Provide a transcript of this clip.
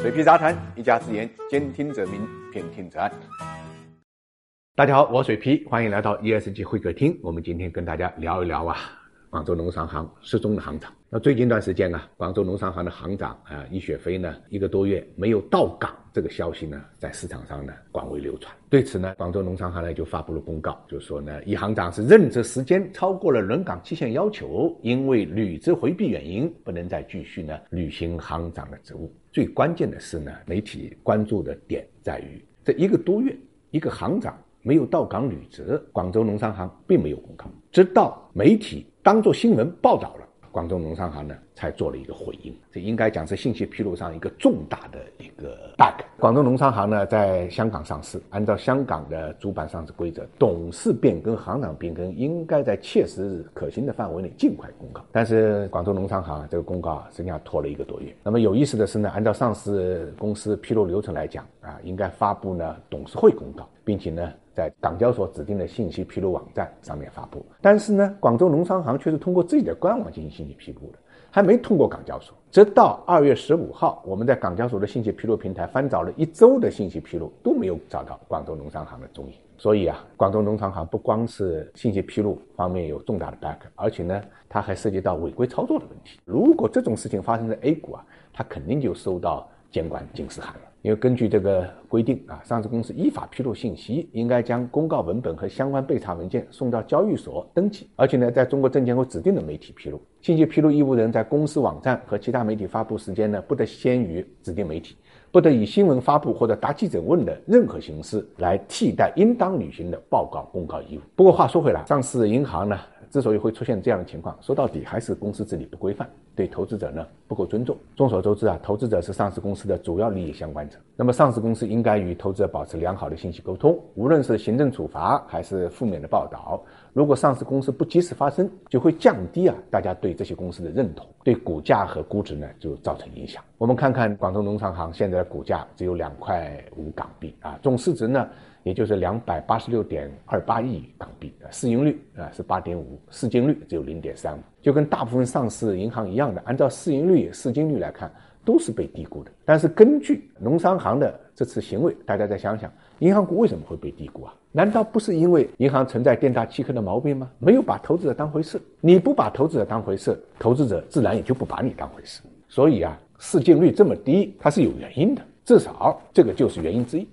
水皮杂谈，一家之言，兼听则明，偏听则暗。大家好，我水皮，欢迎来到 ESG 会客厅。我们今天跟大家聊一聊啊，广州农商行失踪的行长。那最近一段时间啊，广州农商行的行长啊，易雪飞呢，一个多月没有到岗，这个消息呢，在市场上呢广为流传。对此呢，广州农商行呢就发布了公告，就说呢，易行长是任职时间超过了轮岗期限要求，因为履职回避原因，不能再继续呢履行行长的职务。最关键的是呢，媒体关注的点在于这一个多月，一个行长。没有到岗履职，广州农商行并没有公告，直到媒体当做新闻报道了，广州农商行呢才做了一个回应。这应该讲是信息披露上一个重大的一个 bug。广州农商行呢在香港上市，按照香港的主板上市规则，董事变更、行长变更应该在切实可行的范围内尽快公告。但是广州农商行这个公告实际上拖了一个多月。那么有意思的是呢，按照上市公司披露流程来讲啊，应该发布呢董事会公告，并且呢。在港交所指定的信息披露网站上面发布，但是呢，广州农商行却是通过自己的官网进行信息披露的，还没通过港交所。直到二月十五号，我们在港交所的信息披露平台翻找了一周的信息披露，都没有找到广州农商行的踪影。所以啊，广州农商行不光是信息披露方面有重大的 bug，而且呢，它还涉及到违规操作的问题。如果这种事情发生在 A 股啊，它肯定就受到监管警示函了。因为根据这个规定啊，上市公司依法披露信息，应该将公告文本和相关备查文件送到交易所登记，而且呢，在中国证监会指定的媒体披露。信息披露义务人在公司网站和其他媒体发布时间呢，不得先于指定媒体，不得以新闻发布或者答记者问的任何形式来替代应当履行的报告公告义务。不过话说回来，上市银行呢？之所以会出现这样的情况，说到底还是公司治理不规范，对投资者呢不够尊重。众所周知啊，投资者是上市公司的主要利益相关者。那么上市公司应该与投资者保持良好的信息沟通，无论是行政处罚还是负面的报道，如果上市公司不及时发生，就会降低啊大家对这些公司的认同，对股价和估值呢就造成影响。我们看看广东农商行现在的股价只有两块五港币啊，总市值呢？也就是两百八十六点二八亿港币，市盈率啊是八点五，市净率只有零点三五，就跟大部分上市银行一样的，按照市盈率、市净率来看，都是被低估的。但是根据农商行的这次行为，大家再想想，银行股为什么会被低估啊？难道不是因为银行存在店大欺客的毛病吗？没有把投资者当回事，你不把投资者当回事，投资者自然也就不把你当回事。所以啊，市净率这么低，它是有原因的，至少这个就是原因之一。